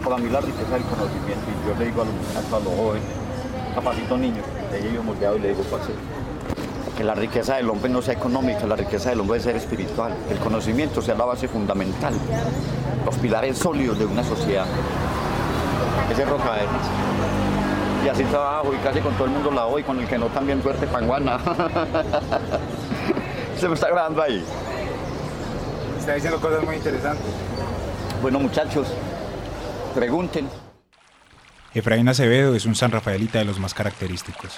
para mí la riqueza del conocimiento. Y yo le digo a los a los jóvenes, capacito niños, de ellos moldeado y le digo, parce, que la riqueza del hombre no sea económica, la riqueza del hombre es ser espiritual. El conocimiento sea la base fundamental, los pilares sólidos de una sociedad. Ese es Rocadenas. Y así trabajo y casi con todo el mundo la doy, con el que no también suerte panguana. Se me está grabando ahí. Está diciendo cosas muy interesantes. Bueno muchachos, pregunten. Efraín Acevedo es un San Rafaelita de los más característicos.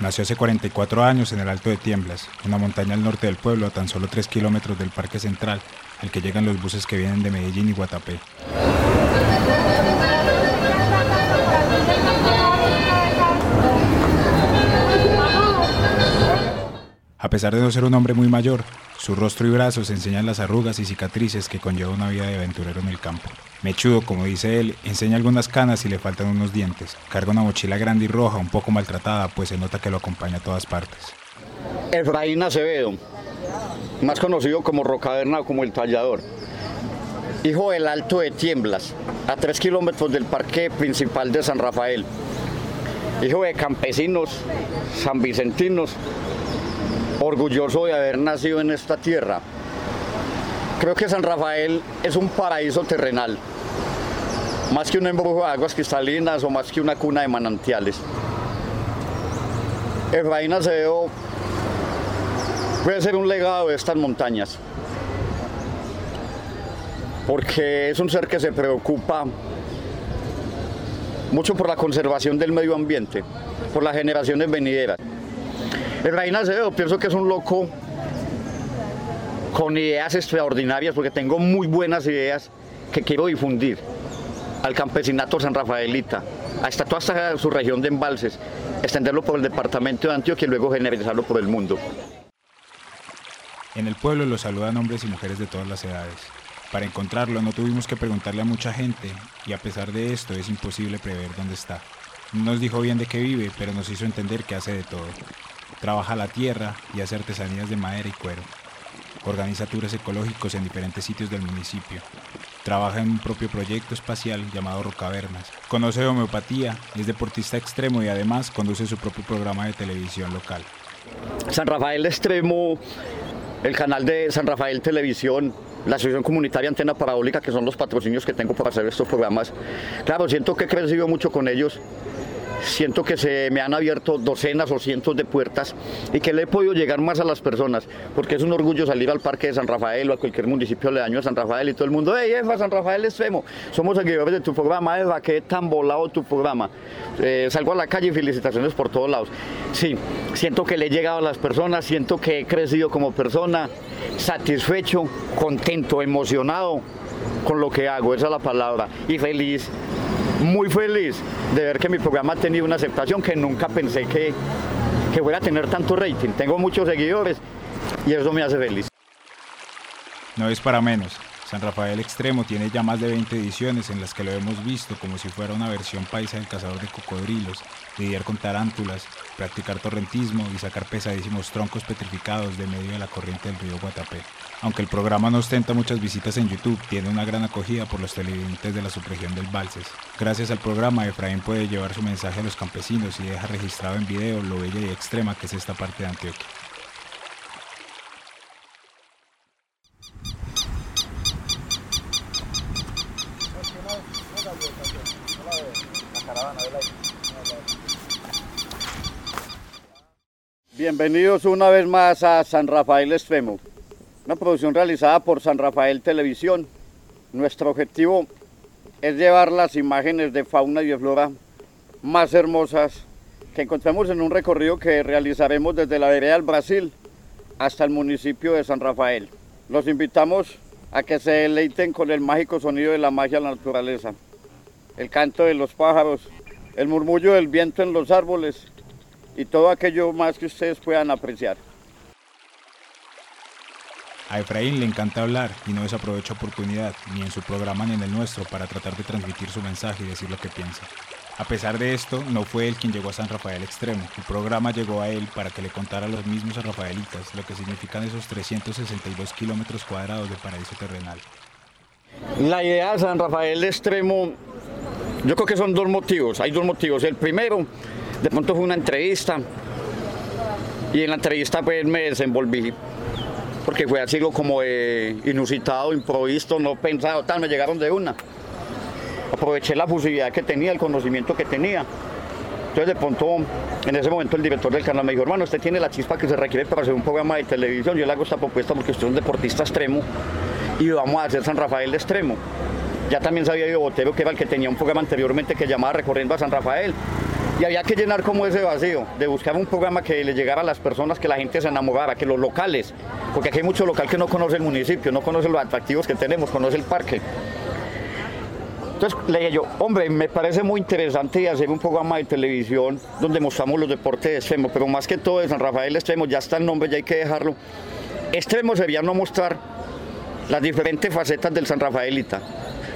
Nació hace 44 años en el Alto de Tiemblas, una montaña al norte del pueblo a tan solo 3 kilómetros del Parque Central, al que llegan los buses que vienen de Medellín y Guatapé. A pesar de no ser un hombre muy mayor, su rostro y brazos enseñan las arrugas y cicatrices que conlleva una vida de aventurero en el campo. Mechudo, como dice él, enseña algunas canas y le faltan unos dientes. Carga una mochila grande y roja, un poco maltratada, pues se nota que lo acompaña a todas partes. Efraín Acevedo, más conocido como Rocaverna o como el Tallador. Hijo del Alto de Tiemblas, a tres kilómetros del parque principal de San Rafael. Hijo de campesinos, sanvicentinos, orgulloso de haber nacido en esta tierra. Creo que San Rafael es un paraíso terrenal, más que un embrujo de aguas cristalinas o más que una cuna de manantiales. Efraín Acevedo puede ser un legado de estas montañas, porque es un ser que se preocupa mucho por la conservación del medio ambiente, por las generaciones venideras. Efraín Acevedo pienso que es un loco con ideas extraordinarias, porque tengo muy buenas ideas que quiero difundir al campesinato San Rafaelita, hasta toda su región de embalses, extenderlo por el departamento de Antioquia y luego generalizarlo por el mundo. En el pueblo lo saludan hombres y mujeres de todas las edades. Para encontrarlo no tuvimos que preguntarle a mucha gente y a pesar de esto es imposible prever dónde está. No nos dijo bien de qué vive, pero nos hizo entender que hace de todo. Trabaja la tierra y hace artesanías de madera y cuero. Organiza tours ecológicos en diferentes sitios del municipio. Trabaja en un propio proyecto espacial llamado Rocavernas. Conoce homeopatía, es deportista extremo y además conduce su propio programa de televisión local. San Rafael Extremo, el canal de San Rafael Televisión, la Asociación Comunitaria Antena Parabólica, que son los patrocinios que tengo para hacer estos programas. Claro, siento que he crecido mucho con ellos siento que se me han abierto docenas o cientos de puertas y que le he podido llegar más a las personas, porque es un orgullo salir al Parque de San Rafael o a cualquier municipio de año de San Rafael y todo el mundo, hey, Eva, San Rafael Extremo, somos seguidores de tu programa, Eva, qué tan volado tu programa. Eh, salgo a la calle y felicitaciones por todos lados. Sí, siento que le he llegado a las personas, siento que he crecido como persona, satisfecho, contento, emocionado con lo que hago, esa es la palabra, y feliz muy feliz de ver que mi programa ha tenido una aceptación que nunca pensé que, que fuera a tener tanto rating. Tengo muchos seguidores y eso me hace feliz. No es para menos. San Rafael Extremo tiene ya más de 20 ediciones en las que lo hemos visto como si fuera una versión paisa del cazador de cocodrilos, lidiar con tarántulas, practicar torrentismo y sacar pesadísimos troncos petrificados de medio de la corriente del río Guatapé. Aunque el programa no ostenta muchas visitas en YouTube, tiene una gran acogida por los televidentes de la subregión del Balses. Gracias al programa, Efraín puede llevar su mensaje a los campesinos y deja registrado en video lo bella y extrema que es esta parte de Antioquia. Bienvenidos una vez más a San Rafael Extremo, una producción realizada por San Rafael Televisión. Nuestro objetivo es llevar las imágenes de fauna y de flora más hermosas que encontramos en un recorrido que realizaremos desde la vereda del Brasil hasta el municipio de San Rafael. Los invitamos a que se deleiten con el mágico sonido de la magia de la naturaleza, el canto de los pájaros, el murmullo del viento en los árboles y todo aquello más que ustedes puedan apreciar. A Efraín le encanta hablar y no desaprovecha oportunidad, ni en su programa ni en el nuestro, para tratar de transmitir su mensaje y decir lo que piensa. A pesar de esto, no fue él quien llegó a San Rafael Extremo. El programa llegó a él para que le contara a los mismos San Rafaelitas lo que significan esos 362 kilómetros cuadrados de paraíso terrenal. La idea de San Rafael Extremo Yo creo que son dos motivos, hay dos motivos. El primero, de pronto fue una entrevista y en la entrevista pues me desenvolví porque fue así como inusitado, improvisto, no pensado, tal, me llegaron de una. Aproveché la fusividad que tenía, el conocimiento que tenía. Entonces de pronto, en ese momento el director del canal me dijo, hermano, usted tiene la chispa que se requiere para hacer un programa de televisión, yo le hago esta propuesta porque usted es un deportista extremo y vamos a hacer San Rafael de extremo. Ya también sabía yo Botero, que era el que tenía un programa anteriormente que llamaba Recorriendo a San Rafael. Y había que llenar como ese vacío, de buscar un programa que le llegara a las personas, que la gente se enamorara, que los locales, porque aquí hay mucho local que no conoce el municipio, no conoce los atractivos que tenemos, conoce el parque. Entonces le dije yo, hombre, me parece muy interesante hacer un programa de televisión donde mostramos los deportes extremos, pero más que todo de San Rafael Extremo, ya está el nombre, ya hay que dejarlo. Extremo sería no mostrar las diferentes facetas del San Rafaelita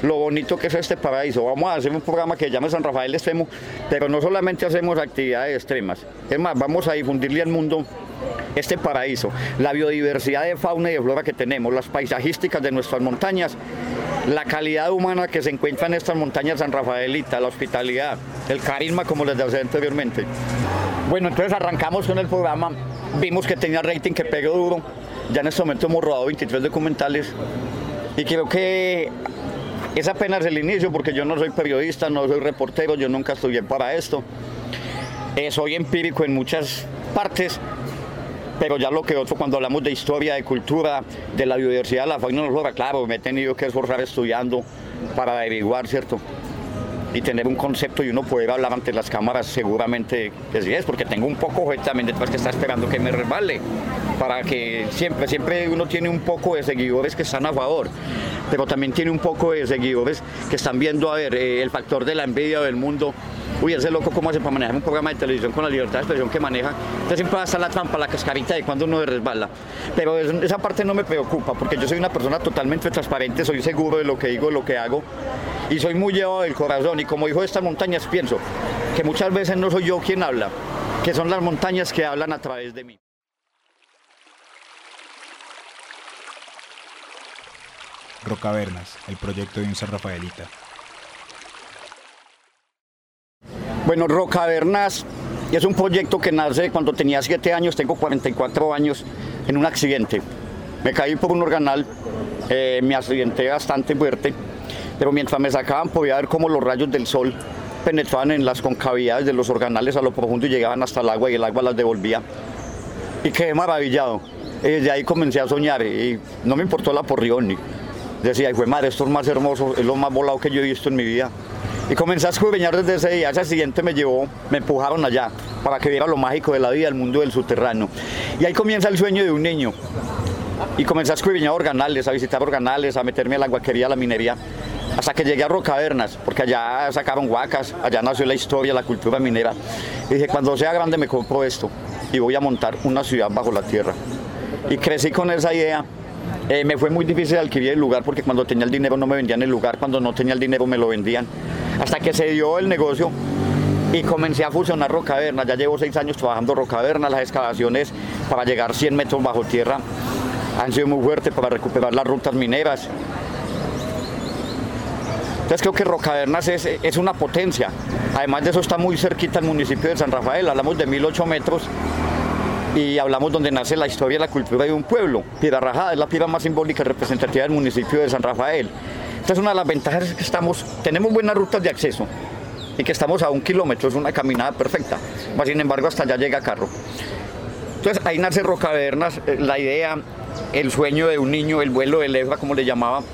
lo bonito que es este paraíso. Vamos a hacer un programa que se llama San Rafael Extremo, pero no solamente hacemos actividades extremas, es más, vamos a difundirle al mundo este paraíso, la biodiversidad de fauna y de flora que tenemos, las paisajísticas de nuestras montañas, la calidad humana que se encuentra en estas montañas San Rafaelita, la hospitalidad, el carisma como les decía anteriormente. Bueno, entonces arrancamos con el programa, vimos que tenía rating que pegó duro, ya en este momento hemos rodado 23 documentales y creo que es apenas el inicio porque yo no soy periodista, no soy reportero, yo nunca estudié para esto. Eh, soy empírico en muchas partes, pero ya lo que otro cuando hablamos de historia, de cultura, de la biodiversidad, la fauna flora, claro, me he tenido que esforzar estudiando para averiguar, ¿cierto? Y tener un concepto y uno poder hablar ante las cámaras seguramente que sí es, porque tengo un poco también detrás que está esperando que me resbale, para que siempre, siempre uno tiene un poco de seguidores que están a favor, pero también tiene un poco de seguidores que están viendo, a ver, eh, el factor de la envidia del mundo, uy, ese loco cómo hace para manejar un programa de televisión con la libertad de expresión que maneja, entonces siempre va a estar la trampa, la cascarita de cuando uno se resbala, pero esa parte no me preocupa, porque yo soy una persona totalmente transparente, soy seguro de lo que digo, de lo que hago, y soy muy llevado del corazón y como hijo de estas montañas pienso que muchas veces no soy yo quien habla, que son las montañas que hablan a través de mí. Rocavernas, el proyecto de un San Rafaelita. Bueno, Rocavernas es un proyecto que nace cuando tenía 7 años, tengo 44 años, en un accidente. Me caí por un organal, eh, me accidenté bastante fuerte pero mientras me sacaban podía ver cómo los rayos del sol penetraban en las concavidades de los organales a lo profundo y llegaban hasta el agua y el agua las devolvía. Y quedé maravillado. Y desde ahí comencé a soñar y no me importó la porrión. Decía, fue madre, esto es más hermoso, es lo más volado que yo he visto en mi vida. Y comencé a escudriñar desde ese día. Ese siguiente me llevó, me empujaron allá para que viera lo mágico de la vida, el mundo del subterráneo. Y ahí comienza el sueño de un niño. Y comencé a escudriñar organales, a visitar organales, a meterme a la aguaquería, a la minería hasta que llegué a Rocavernas, porque allá sacaron huacas, allá nació la historia, la cultura minera. Y dije, cuando sea grande me compro esto y voy a montar una ciudad bajo la tierra. Y crecí con esa idea. Eh, me fue muy difícil adquirir el lugar porque cuando tenía el dinero no me vendían el lugar, cuando no tenía el dinero me lo vendían. Hasta que se dio el negocio y comencé a fusionar Rocavernas. Ya llevo seis años trabajando Rocavernas, las excavaciones para llegar 100 metros bajo tierra han sido muy fuertes para recuperar las rutas mineras. Entonces creo que Rocavernas es, es una potencia. Además de eso está muy cerquita el municipio de San Rafael, hablamos de 1008 metros y hablamos donde nace la historia y la cultura de un pueblo. Piedra Rajada es la piedra más simbólica y representativa del municipio de San Rafael. Entonces una de las ventajas es que estamos, tenemos buenas rutas de acceso y que estamos a un kilómetro, es una caminada perfecta. sin embargo hasta allá llega carro. Entonces ahí nace Rocavernas, eh, la idea, el sueño de un niño, el vuelo del Ebra, como le llamaba,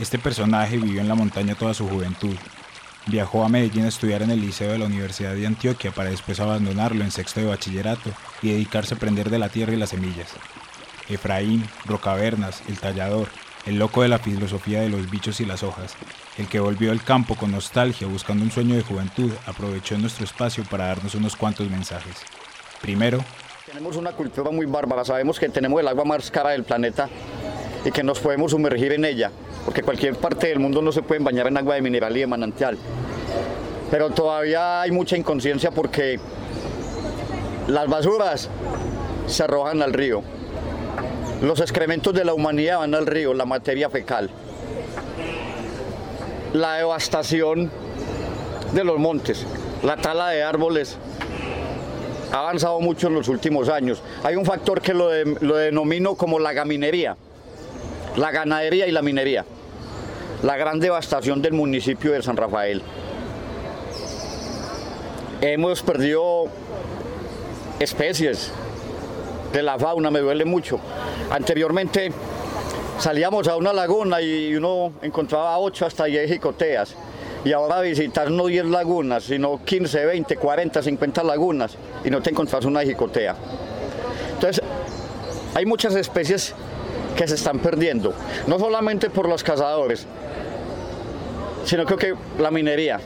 Este personaje vivió en la montaña toda su juventud. Viajó a Medellín a estudiar en el Liceo de la Universidad de Antioquia para después abandonarlo en sexto de bachillerato y dedicarse a aprender de la tierra y las semillas. Efraín, Rocavernas, el tallador, el loco de la filosofía de los bichos y las hojas, el que volvió al campo con nostalgia buscando un sueño de juventud, aprovechó nuestro espacio para darnos unos cuantos mensajes. Primero, tenemos una cultura muy bárbara, sabemos que tenemos el agua más cara del planeta y que nos podemos sumergir en ella porque cualquier parte del mundo no se puede bañar en agua de mineral y de manantial. Pero todavía hay mucha inconsciencia porque las basuras se arrojan al río. Los excrementos de la humanidad van al río, la materia fecal. La devastación de los montes, la tala de árboles ha avanzado mucho en los últimos años. Hay un factor que lo, denomino como la gaminería, la ganadería y la minería. La gran devastación del municipio de San Rafael. Hemos perdido especies de la fauna, me duele mucho. Anteriormente salíamos a una laguna y uno encontraba 8 hasta 10 jicoteas. Y ahora visitar no 10 lagunas, sino 15, 20, 40, 50 lagunas y no te encontrás una jicotea. Entonces, hay muchas especies que se están perdiendo, no solamente por los cazadores, sino creo que la minería,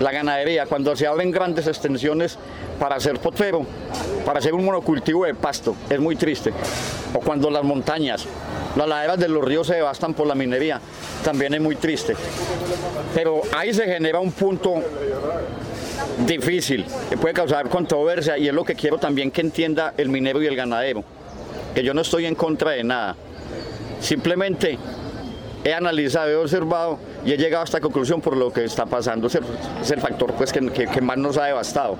la ganadería, cuando se abren grandes extensiones para hacer potrero, para hacer un monocultivo de pasto, es muy triste. O cuando las montañas, las laderas de los ríos se devastan por la minería, también es muy triste. Pero ahí se genera un punto difícil, que puede causar controversia y es lo que quiero también que entienda el minero y el ganadero, que yo no estoy en contra de nada. Simplemente he analizado, he observado y he llegado a esta conclusión por lo que está pasando. Es el, factor pues, que, que más nos ha devastado.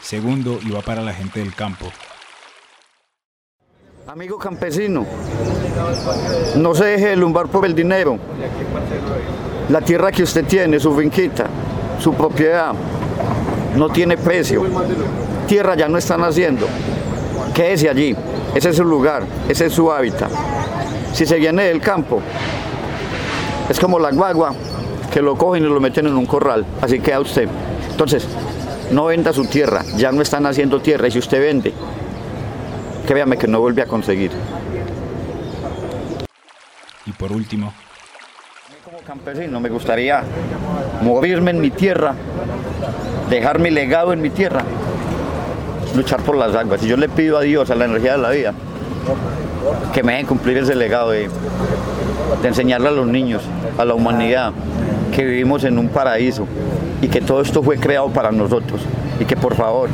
Segundo, iba para la gente del campo. Amigo campesino, no se deje lumbar por el dinero. La tierra que usted tiene, su finquita, su propiedad, no tiene precio. Tierra ya no están haciendo. Quédese allí. Ese es su lugar, ese es su hábitat. Si se viene del campo, es como la guagua que lo cogen y lo meten en un corral. Así queda usted. Entonces, no venda su tierra, ya no están haciendo tierra y si usted vende, créame que no vuelve a conseguir. Y por último, como campesino me gustaría morirme en mi tierra, dejar mi legado en mi tierra, luchar por las aguas. Y yo le pido a Dios, a la energía de la vida, que me dejen cumplir ese legado de, de enseñarle a los niños, a la humanidad, que vivimos en un paraíso y que todo esto fue creado para nosotros y que por favor,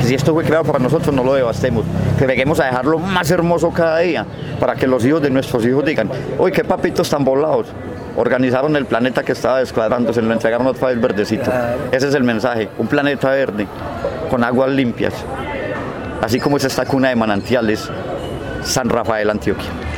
que si esto fue creado para nosotros no lo devastemos, que venguemos a dejarlo más hermoso cada día para que los hijos de nuestros hijos digan, uy, qué papitos tan volados. Organizaron el planeta que estaba descuadrando, se lo entregaron otra vez verdecito. Ese es el mensaje, un planeta verde, con aguas limpias, así como es esta cuna de manantiales, San Rafael, Antioquia.